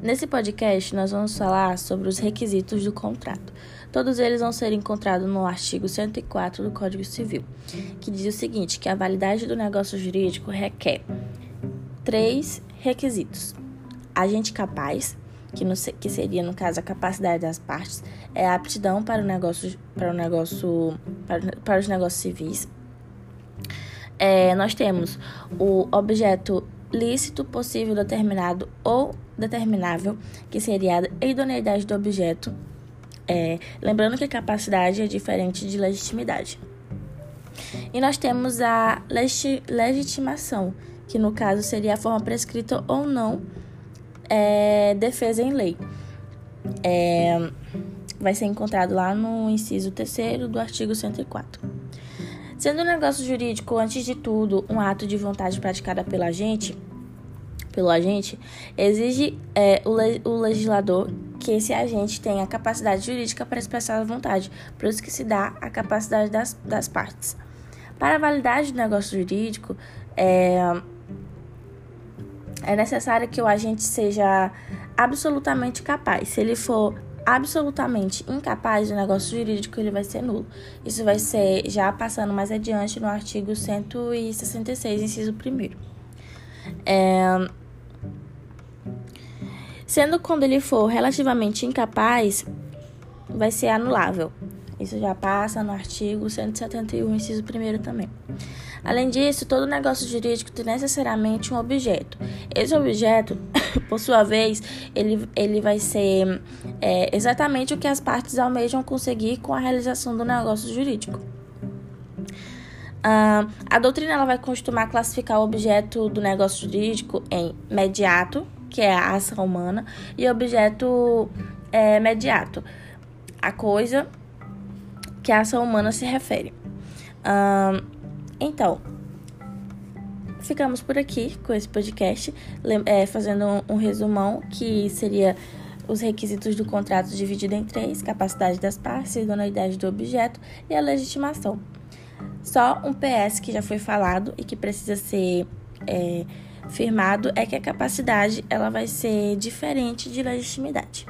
Nesse podcast, nós vamos falar sobre os requisitos do contrato. Todos eles vão ser encontrados no artigo 104 do Código Civil, que diz o seguinte: que a validade do negócio jurídico requer três requisitos: agente capaz, que, no, que seria, no caso, a capacidade das partes, é a aptidão para o negócio, para o negócio, para, para os negócios civis. É, nós temos o objeto lícito, possível, determinado ou determinável, que seria a idoneidade do objeto. É, lembrando que capacidade é diferente de legitimidade. E nós temos a legitimação, que no caso seria a forma prescrita ou não é, defesa em lei. É, vai ser encontrado lá no inciso 3 do artigo 104. Sendo um negócio jurídico, antes de tudo, um ato de vontade praticada pela agente, pelo agente, exige é, o, le o legislador que esse agente tenha capacidade jurídica para expressar a vontade, por isso que se dá a capacidade das, das partes. Para a validade do negócio jurídico, é, é necessário que o agente seja absolutamente capaz. Se ele for absolutamente incapaz do negócio jurídico, ele vai ser nulo. Isso vai ser já passando mais adiante no artigo 166, inciso 1. É... Sendo quando ele for relativamente incapaz, vai ser anulável. Isso já passa no artigo 171, inciso 1 também. Além disso, todo negócio jurídico tem necessariamente um objeto. Esse objeto, por sua vez, ele, ele vai ser é, exatamente o que as partes almejam conseguir com a realização do negócio jurídico. Uh, a doutrina ela vai costumar classificar o objeto do negócio jurídico em mediato, que é a ação humana, e objeto é, mediato, a coisa que a ação humana se refere. Uh, então, ficamos por aqui com esse podcast, é, fazendo um, um resumão que seria os requisitos do contrato dividido em três: capacidade das partes, idoneidade do objeto e a legitimação. Só um PS que já foi falado e que precisa ser é, firmado é que a capacidade ela vai ser diferente de legitimidade.